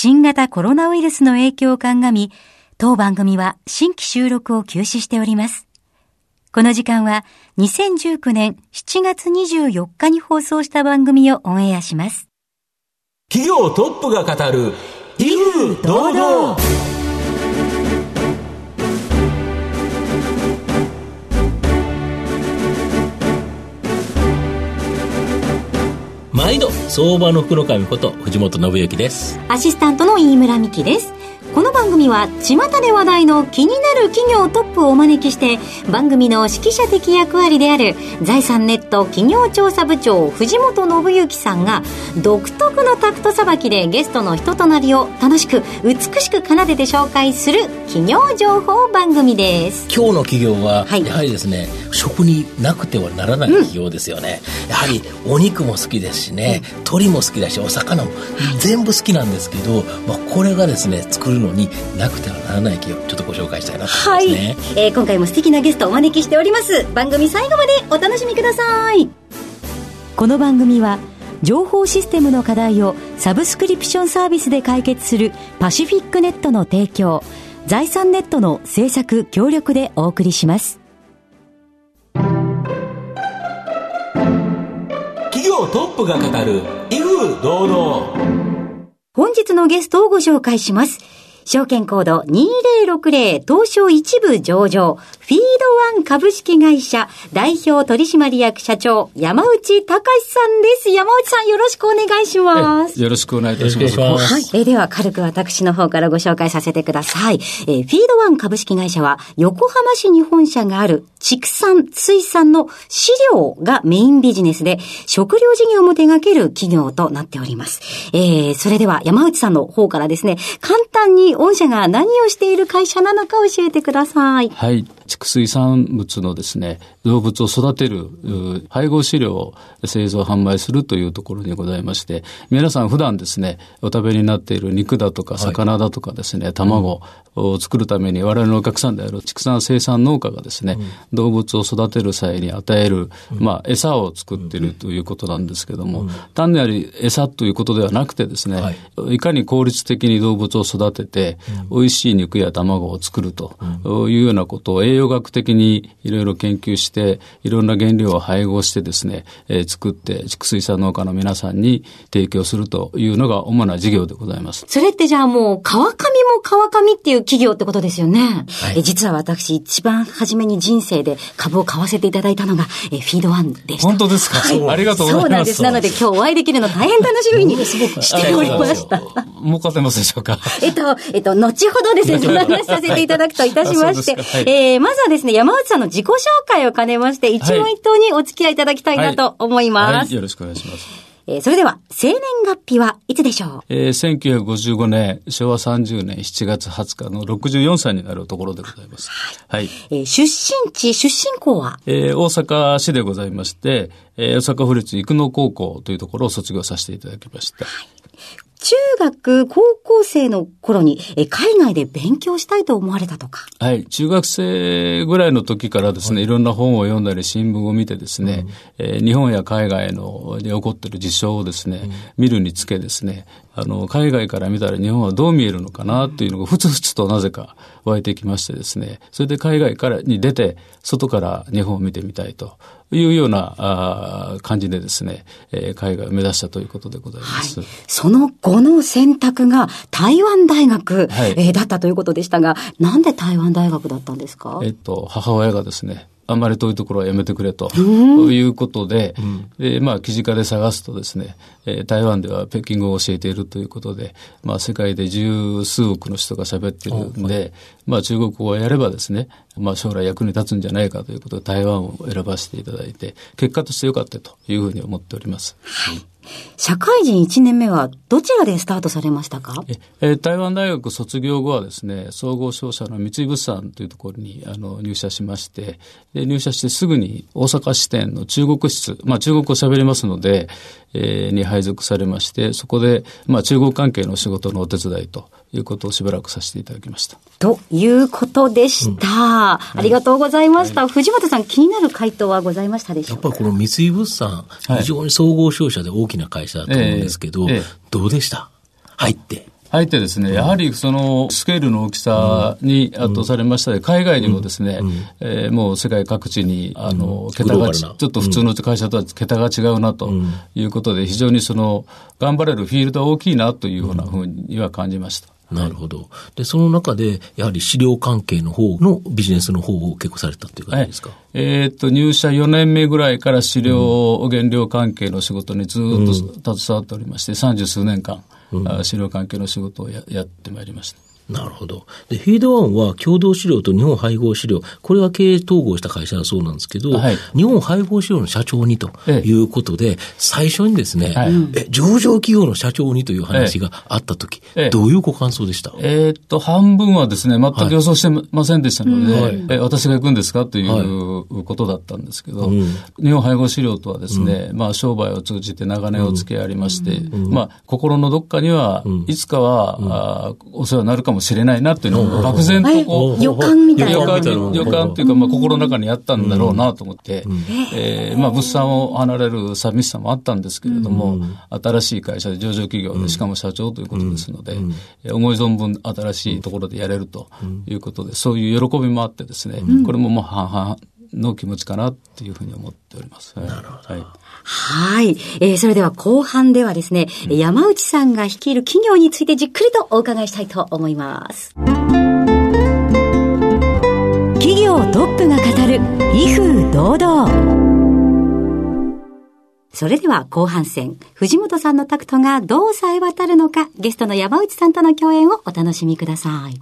新型コロナウイルスの影響を鑑み、当番組は新規収録を休止しております。この時間は2019年7月24日に放送した番組をオンエアします。企業トップが語る、威風堂々毎度相場の福の神こと藤本信之です。アシスタントの飯村美希です。この番組は巷で話題の気になる企業トップをお招きして番組の指揮者的役割である財産ネット企業調査部長藤本信之さんが独特のタクトさばきでゲストの人となりを楽しく美しく奏でて紹介する企業情報番組です。今日の企業はやはりですね、はい、食になくてはならない企業ですよね、うん、やはりお肉も好きですしね、うん、鶏も好きだしお魚も全部好きなんですけど、まあ、これがですね作るるのになくてはならない企業ちょっとご紹介したいなと思いますね、はい、えー、今回も素敵なゲストをお招きしております。番組最後までお楽しみください。この番組は情報システムの課題をサブスクリプションサービスで解決するパシフィックネットの提供財産ネットの制作協力でお送りします。企業トップが語る威風堂々。本日のゲストをご紹介します証券コード2060東証一部上場、フィードワン株式会社代表取締役社長、山内隆さんです。山内さんよろしくお願いします。よろしくお願いいたします。はい。えー、では、軽く私の方からご紹介させてください。えー、フィードワン株式会社は、横浜市に本社がある畜産、水産の飼料がメインビジネスで、食料事業も手掛ける企業となっております。えー、それでは山内さんの方からですね、簡単に御社が何をしている会社なのか教えてください。はい。畜水産物のですね、動物を育てる、配合飼料を製造販売するというところにございまして、皆さん普段ですね、お食べになっている肉だとか魚だとかですね、はい、卵を作るために我々のお客さんである畜産生産農家がですね、うん、動物を育てる際に与える、まあ、餌を作っているということなんですけども、うん、単なる餌ということではなくてですね、はい、いかに効率的に動物を育てて、うん、美味しい肉や卵を作るというようなことを栄養学的にいろいろ研究して、いろんな原料を配合してですね、えー、作って畜水産農家の皆さんに提供するというのが主な事業でございます。それってじゃあもう川上も川上っていう企業ってことですよね。はい、え実は私一番初めに人生で株を買わせていただいたのが、えフィードワンでした。本当ですか、はい、ありがとうございます。そうなんです。なので今日お会いできるの大変楽しみにしておりました。儲かってますでしょうか？えっと、えっと、後ほどですね、お話しさせていただくといたしまして、はい、えー、まずはですね、山内さんの自己紹介を兼ねまして、一問一答にお付き合いいただきたいなと思います。はい、よろしくお願いします。えー、それでは、生年月日はいつでしょう？えー、1955年、昭和30年7月20日の64歳になるところでございます。はい。はい、えー、出身地、出身校は？えー、大阪市でございまして、えー、大阪府立生野高校というところを卒業させていただきました。はい。中学、高校生の頃に、え海外で勉強したいと思われたとか。はい。中学生ぐらいの時からですね、はい、いろんな本を読んだり新聞を見てですね、うん、えー、日本や海外ので起こっている事象をですね、うん、見るにつけですね、あの、海外から見たら日本はどう見えるのかなっていうのがふつふつとなぜか湧いてきましてですね、それで海外からに出て、外から日本を見てみたいというようなあ感じでですね、えー、海外を目指したということでございます。はい、その後の選択が台湾大学、はい、えー、だったということでしたが、なんで台湾大学だったんですか？えっと、母親がですね、あんまり遠いところはやめてくれと。いうことで、うん、でまあ、記事化で探すとですね、えー、台湾では北京語を教えているということで、まあ、世界で十数億の人が喋ってるんで、はい、まあ、中国語をやればですね、まあ、将来役に立つんじゃないかということで台湾を選ばせていただいて、結果としてよかったというふうに思っております。はい社会人1年目はどちらでスタートされましたか？え、台湾大学卒業後はですね、総合商社の三井物産というところにあの入社しまして、で入社してすぐに大阪支店の中国室、まあ中国語喋りますので、えー、に配属されまして、そこで、まあ中国関係の仕事のお手伝いということをしばらくさせていただきました。ということでした。うん。ありがとうございました、はい、藤本さん、気になる回答はございましたでしょうか？やっぱりこの三井物産、非常に総合商社で大きな会社だと思うんですけど、えーえ。ー、どうでした？入って。入ってですね、やはりそのスケールの大きさに圧倒されましたで、海外にもですね、えー、もう世界各地に、あの、桁がち、ちょっと普通の会社とは桁が違うなということで、非常にその、頑張れるフィールドは大きいなというようなふうには感じました。なるほど。で、その中で、やはり資料関係の方のビジネスの方を結構されたっていう感じですか、はい、えー、っと、入社4年目ぐらいから資料、原料関係の仕事にずっと携わっておりまして、三十数年間、うん、資料関係の仕事をややってまいりました。なるほど。で、フィードワンは共同資料と日本配合資料、これは経営統合した会社だそうなんですけど、はい、日本配合資料の社長にということで、ええ、最初にですね、はい、え、上場企業の社長にという話があったとき、え、どういうご感想でした？えー、っと、半分はですね、全く予想してませんでしたので、はい、え私が行くんですか？ということだったんですけど、うん、日本配合資料とはですね、うん、まあ商売を通じて長年お付き合いありまして、うん、まあ心のどっかには、いつかは、あお世話になるかももしれないなっていうのを漠然とこう、予感みたいな。予感、予感っていうか、まあ心の中にあったんだろうなと思って、えまあ物産を離れる寂しさもあったんですけれども、新しい会社で上場企業で、しかも社長ということですので、思い存分新しいところでやれるということで、そういう喜びもあってですね、これももう半々の気持ちかなっていうふうに思っております。なるほど。はいはい。えー、それでは後半ではですね、うん、山内さんが率いる企業についてじっくりとお伺いしたいと思います。企業トップが語る、威風堂々。それでは後半戦、藤本さんのタクトがどうさえ渡るのか、ゲストの山内さんとの共演をお楽しみください。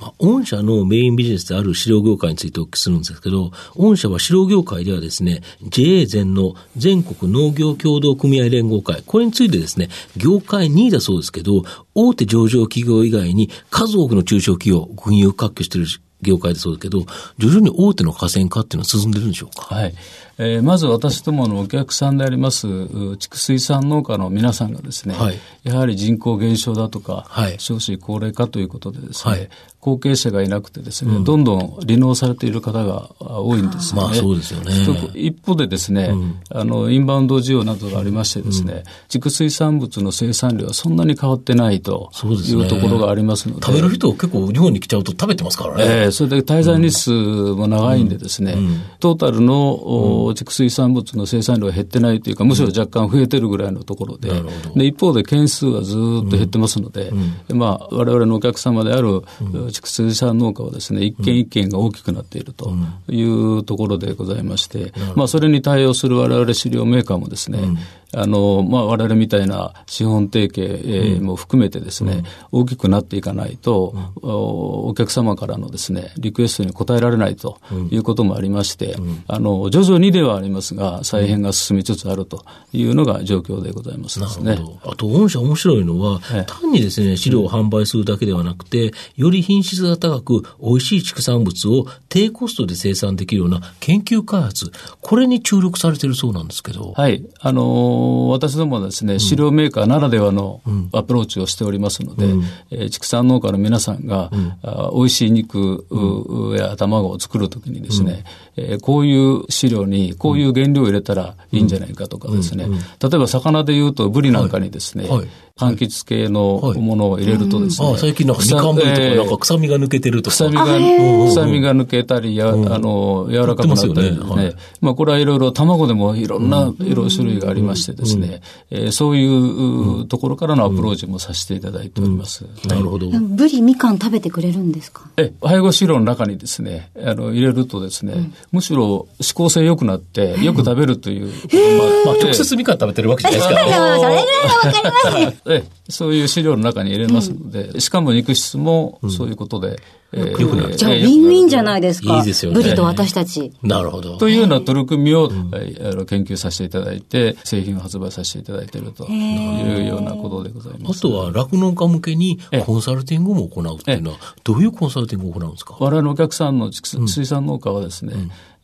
まあ、御社のメインビジネスである飼料業界についてお聞きするんですけど、御社は飼料業界ではですね、JA 全の全国農業協同組合連合会、これについてですね、業界2位だそうですけど、大手上場企業以外に数多くの中小企業、軍友割拠している業界でそうだけど、徐々に大手の河川化っていうのは進んでるんでしょうか？はい。えー、まず私どものお客さんであります畜水産農家の皆さんがですね、はい、やはり人口減少だとか、はい、少子高齢化ということでですね、はい、後継者がいなくてですね、うん、どんどん離農されている方が多いんですね。まあそうですよね。一方でですね、うん、あの、インバウンド需要などがありましてですね、うん、畜水産物の生産量はそんなに変わってないというところがありますので。でね、食べる人結構日本に来ちゃうと食べてますからね。えー、それで滞在日数も長いんでですね、トータルの、畜水産物の生産量は減ってないというか、むしろ若干増えてるぐらいのところで、で一方で件数はずっと減ってますので、まあ、我々のお客様である、畜水産農家はですね、一軒一軒が大きくなっているというところでございまして、まあ、それに対応する我々飼料メーカーもですね、あの、まあ、我々みたいな資本提携も含めてですね、大きくなっていかないと、お客様からのですね、リクエストに応えられないということもありまして、あの、徐々にではありますが、再編が進みつつあるというのが状況でございますですね。あと、御社面白いのは、単にですね、飼料を販売するだけではなくて、より品質が高く、美味しい畜産物を低コストで生産できるような研究開発、これに注力されているそうなんですけど。はい。あの私どもはですね、飼料メーカーならではのアプローチをしておりますので、うん、えー、畜産農家の皆さんが、うん、あ美味しい肉、や卵を作るときにですね、うん、えー、こういう飼料にこういう原料を入れたらいいんじゃないかとかですね、例えば魚で言うとブリなんかにですね、はい。はい柑橘系のものを入れるとですね。はい、あ最近なんかみかんとかなんか臭みが抜けてるとか。臭みが、臭みが抜けたり、や、あの、柔らかくなったりですね。ねまあこれはいろいろ卵でもいろんな色種類がありましてですね、えそういうところからのアプローチもさせていただいております。なるほど。ブリ、みかん食べてくれるんですか？え、配合飼料の中にですね、あの、入れるとですね、むしろ指向性良くなって、よく食べるという。まあ、直接みかん食べてるわけじゃないですか。それぐらいはわかりますね。そういう飼料の中に入れますので、うん、しかも肉質もそういうことで、うんえー、じゃあ、ウィンウィンじゃないですか。いいですよね。ブリと私たち。なるほど。というような取り組みを、うん、あの研究させていただいて、製品を発売させていただいているというようなことでございます。あとは、酪農家向けにコンサルティングも行うっていうのは、どういうコンサルティングを行うんですか？我々のお客さんの水産農家はですね、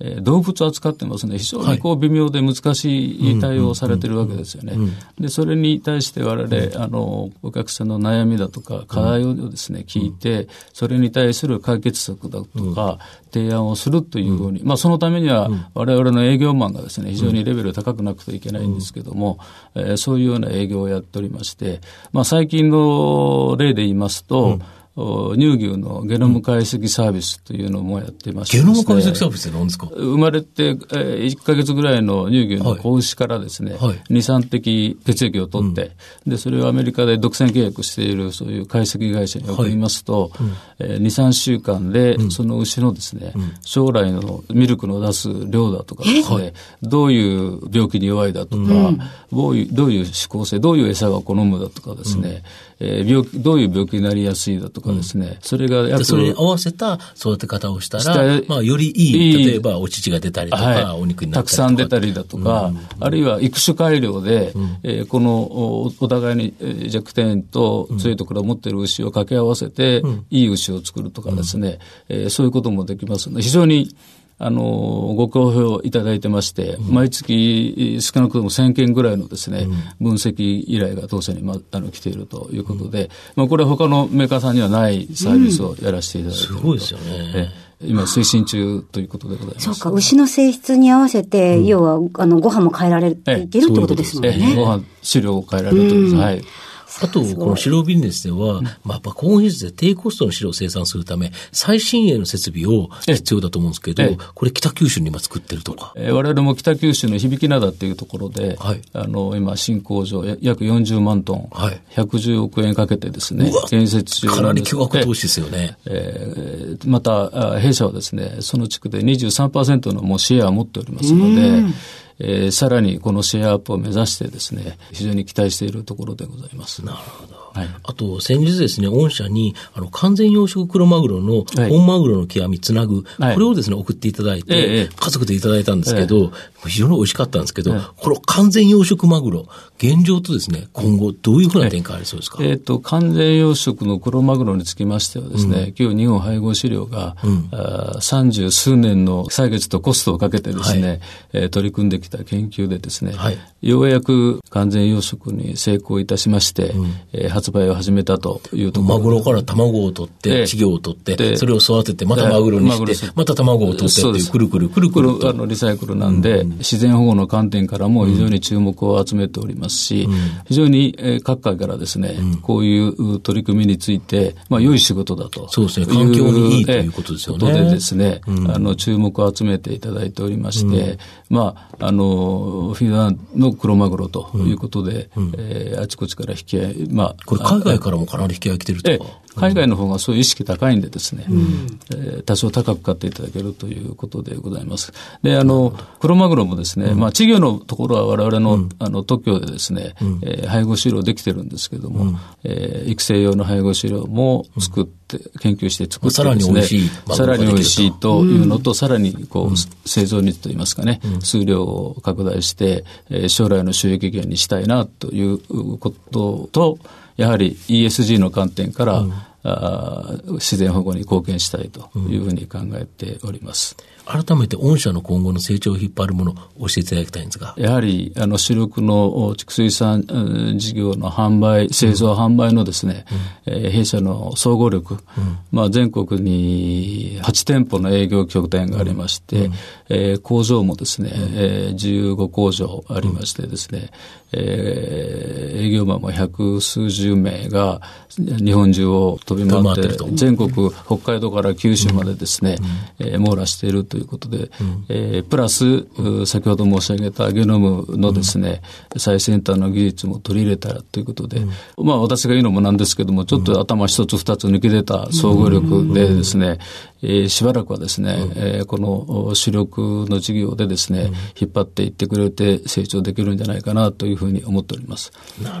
えー、動物を扱ってますね、非常にこう微妙で難しい対応をされてるわけですよね。で、それに対して我々、あの、の、お客さんの悩みだとか、課題をですね、聞いて、それに対する解決策だとか、提案をするというふうに、まあ、そのためには、我々の営業マンがですね、非常にレベル高くなくてはいけないんですけども、えそういうような営業をやっておりまして、まあ、最近の例で言いますと、乳牛のゲノム解析サービスというのもやってまして、ね、ゲノム解析サービスって何ですか？生まれて、えー、1か月ぐらいの乳牛の子牛からですね、はい。はい、2、3滴血液を取って、うん、で、それをアメリカで独占契約しているそういう解析会社に送りますと、はいうん、えー、2、3週間で、その牛のですね、うん、将来のミルクの出す量だとかですね、どういう病気に弱いだとか、どういう、どういう指向性、どういう餌が好むだとかですね、えー、病気、どういう病気になりやすいだとかですね、うん、それが約それに合わせた育て方をしたら、まあ、よりいい、例えばお乳が出たりとか、はい、お肉になったりたくさん出たりだとか、うん、あるいは育種改良で、うん、えー、このお互いに弱点と強いところを持っている牛を掛け合わせて、いい牛を作るとかですね、うん、えー、そういうこともできますので、非常にあの、ご好評いただいてまして、うん、毎月少なくとも1000件ぐらいのですね、うん、分析依頼が当社に、ま、あの来ているということで、うん、まあ、これは他のメーカーさんにはないサービスをやらせていただいているすごいですよね。今推進中ということでございます。そうか、牛の性質に合わせて、要は、あの、ご飯も変えられていけるってことですもんね。ご飯、飼料を変えられるということです。はい。あと、この白ビジネスでは、まあ、やっぱ高品質で低コストの白を生産するため、最新鋭の設備を必要だと思うんですけど、これ北九州に今作ってるとか。えー、我々も北九州の響灘っていうところで、はい、あの、今、新工場、約40万トン、はい、110億円かけてですね、建設中かなり巨額投資ですよね。えー、また、弊社はですね、その地区で23%のもうシェアを持っておりますので、えー、さらにこのシェアアップを目指してですね、非常に期待しているところでございます。なるほど。はい、あと、先日ですね、御社に、あの、完全養殖黒マグロの、本マグロの極みつなぐ、はい、これをですね、送っていただいて、ええ、家族でいただいたんですけど、え、非常に美味しかったんですけど、この完全養殖マグロ、現状とですね、今後、どういうふうな展開ありそうですか、えっ、ー、と、完全養殖の黒マグロにつきましてはですね、うん、今日日本配合飼料が、三、う、十、ん、数年の歳月とコストをかけてですね、はい、えー、取り組んできた研究でですね、はい、ようやく完全養殖に成功いたしまして、うん、えー、発売を始めたというところ。マグロから卵を取って、稚魚を取って、それを育てて、またマグロにして、また卵を取ってっていう、くるくるくるくるあのリサイクルなんで、うん、自然保護の観点からも非常に注目を集めておりますし、うん、非常に、えー、各界からですね、うん、こういう取り組みについて、まあ、良い仕事だと。そうですね、環境にいいということですよね。ことでですね、あの、注目を集めていただいておりまして、まあ、あの、フィンランドの黒マグロということで、うん、えー、あちこちから引き合い、まあ、これ海外からもかなり引き合い来てるとか。海外の方がそういう意識高いんでですね、うん、えー、多少高く買っていただけるということでございます。で、あの、クロマグロもですね、うん、まあ、稚魚のところは我々の、うん、あの、特許でですね、うん、えー、配合飼料できてるんですけども、うん、えー、育成用の配合飼料も作って、研究して作ってさらに美味しい。さらに美味しいというのと、さらにこう、製造率といいますかね、数量を拡大して、えー、将来の収益源にしたいなということと、やはり ESG の観点から、うんあ自然保護に貢献したいというふうに考えております。うん、改めて御社の今後の成長を引っ張るものを教えていただきたいんですが。やはり、あの、主力の畜水産事業の販売、製造販売のですね、うん、えー、弊社の総合力、うん、まあ、全国に8店舗の営業拠点がありまして、うん、えー、工場もですね、うん、えー、15工場ありましてですね、えー、営業マンも百数十名が日本中を飛び回って、全国、北海道から九州までですね、うん、えー、網羅しているということで、うん、えー、プラス、先ほど申し上げたゲノムのですね、うん、最先端の技術も取り入れたということで、うん、まあ私が言うのもなんですけども、ちょっと頭一つ二つ抜き出た総合力でですね、えー、しばらくはですね、うん、えー、この主力の事業でですね、うん、引っ張っていってくれて成長できるんじゃないかなというふうに思っております。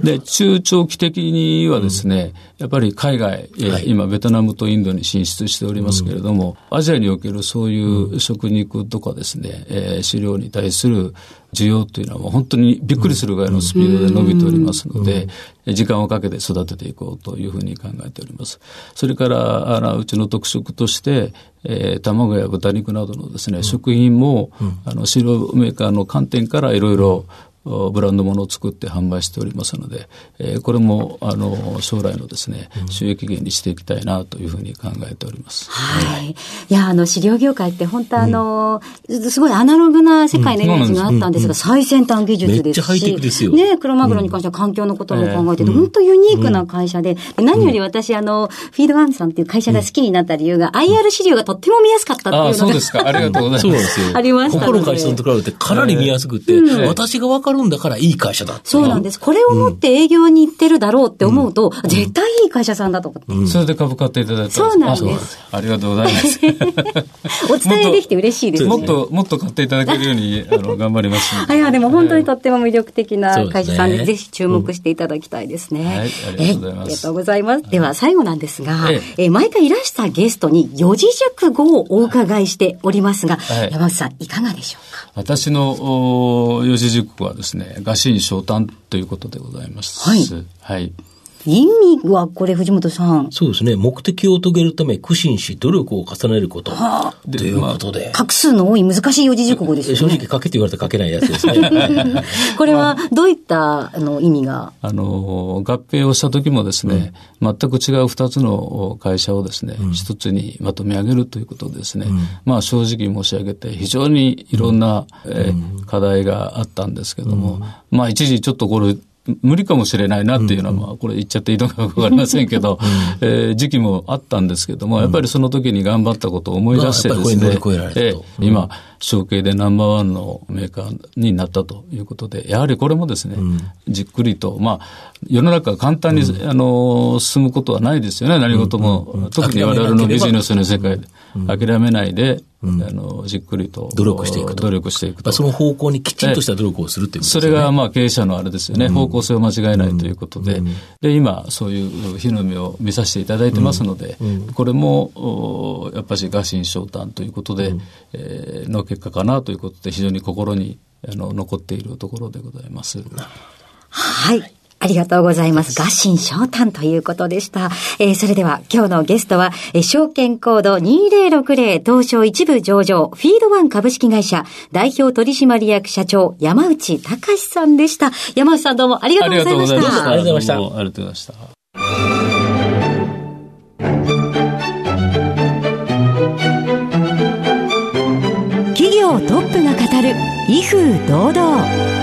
で、中長期的にはですね、やっぱり海外、はい、今ベトナムとインドに進出しておりますけれども、アジアにおけるそういう食肉とかですね、えー、飼料に対する需要というのは本当にびっくりするぐらいのスピードで伸びておりますので、時間をかけて育てていこうというふうに考えております。それから、あの、うちの特色として、えー、卵や豚肉などのですね、食品も、あの、飼料メーカーの観点からいろいろブランドものを作って販売しておりますので、えー、これもあの将来のですね、収益源にしていきたいなというふうに考えております。はい。いや、あの、飼料業界って本当あの、うん、すごいアナログな世界のイメージがあったんですが、最先端技術ですし。ですよ。ね、クロマグロに関しては環境のことも考えてて、本当ユニークな会社で、何より私、あの、フィードワンさんっていう会社が好きになった理由が、IR 資料がとっても見やすかったっていうのが。あ、そうですか。ありがとうございます。そうですよ。ありました。他の会社と比べてかなり見やすくて、私がわかるんだからいい会社だそうなんです。これを持って営業に行ってるだろうって思うと、絶対いい会社さんだと思って。それで株買っていただいたそうなんです。ありがとうございます。お伝えできて嬉しいですもっと、もっと買っていただけるように、あの、頑張ります。いや、でも本当にとっても魅力的な会社さんで、ぜひ注目していただきたいですね。はい、ありがとうございます。ありがとうございます。では、最後なんですが、え毎回いらしたゲストに四字熟語をお伺いしておりますが、山内さん、いかがでしょうか？私の四字熟語はですね、餓心昇胆ということでございます。はい。はい。意味はこれ藤本さん。そうですね。目的を遂げるため苦心し努力を重ねること。はあ、ということで。画数の多い難しい四字熟語ですね。正直書けって言われたら書けないやつですね。これはどういったあの意味が？あの、合併をした時もですね、うん、全く違う二つの会社をですね、一、うん、つにまとめ上げるということですね。うん、まあ正直申し上げて非常にいろんな、えー、課題があったんですけども、まあ一時ちょっとこれ無理かもしれないなっていうのは、まあ、これ言っちゃっていいのかわかりませんけど、えー、時期もあったんですけども、やっぱりその時に頑張ったことを思い出してですね、えー、今、承継でナンバーワンのメーカーになったということで、やはりこれもですね、じっくりと、まあ、世の中簡単に、あの、進むことはないですよね、何事も。特に我々のビジネスの世界で。諦めないで、うん、あの、じっくりと。努力していくと。努力していくと。その方向にきちんとした努力をするっていうね。それが、まあ、経営者のあれですよね、うん、方向性を間違えないということで、うん、で、今、そういう日の目を見させていただいてますので、これも、やっぱり餓心昇胆ということで、うん、えー、の結果かなということで、非常に心にあの残っているところでございます。はい。ありがとうございます。合心昇胆ということでした。えー、それでは今日のゲストは、えー、証券コード2060東証一部上場、フィードワン株式会社代表取締役社長、山内隆さんでした。山内さんどうもありがとうございました。ありがとうございました。ありがとうございました。る、威風堂々。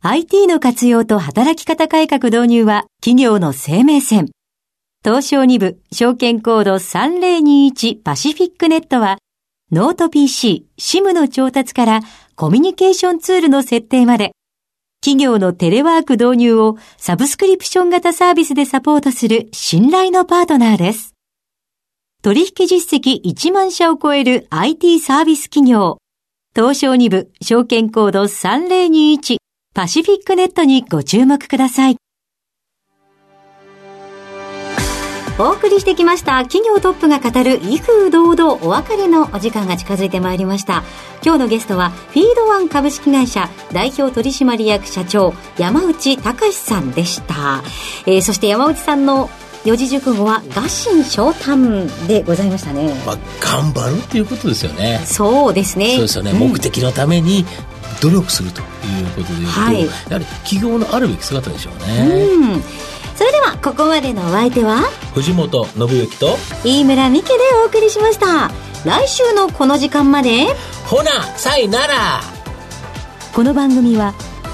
IT の活用と働き方改革導入は企業の生命線。東証2部証券コード3021パシフィックネットはノート PC、SIM の調達からコミュニケーションツールの設定まで企業のテレワーク導入をサブスクリプション型サービスでサポートする信頼のパートナーです。取引実績1万社を超える IT サービス企業。東証2部証券コード3021パシフィックネットにご注目ください。お送りしてきました企業トップが語る威風堂々お別れのお時間が近づいてまいりました。今日のゲストはフィードワン株式会社代表取締役社長山内隆さんでした、えー、そして山内さんの四字熟語は餓心昇胆でございましたね。まあ、頑張るっていうことですよね。そうですね。そうですよね。うん、目的のために努力するということでいうと、はい、やはり企業のあるべき姿でしょうね。うんそれではここまでのお相手は藤本信之と飯村美希でお送りしました来週のこの時間までほなさいならこの番組は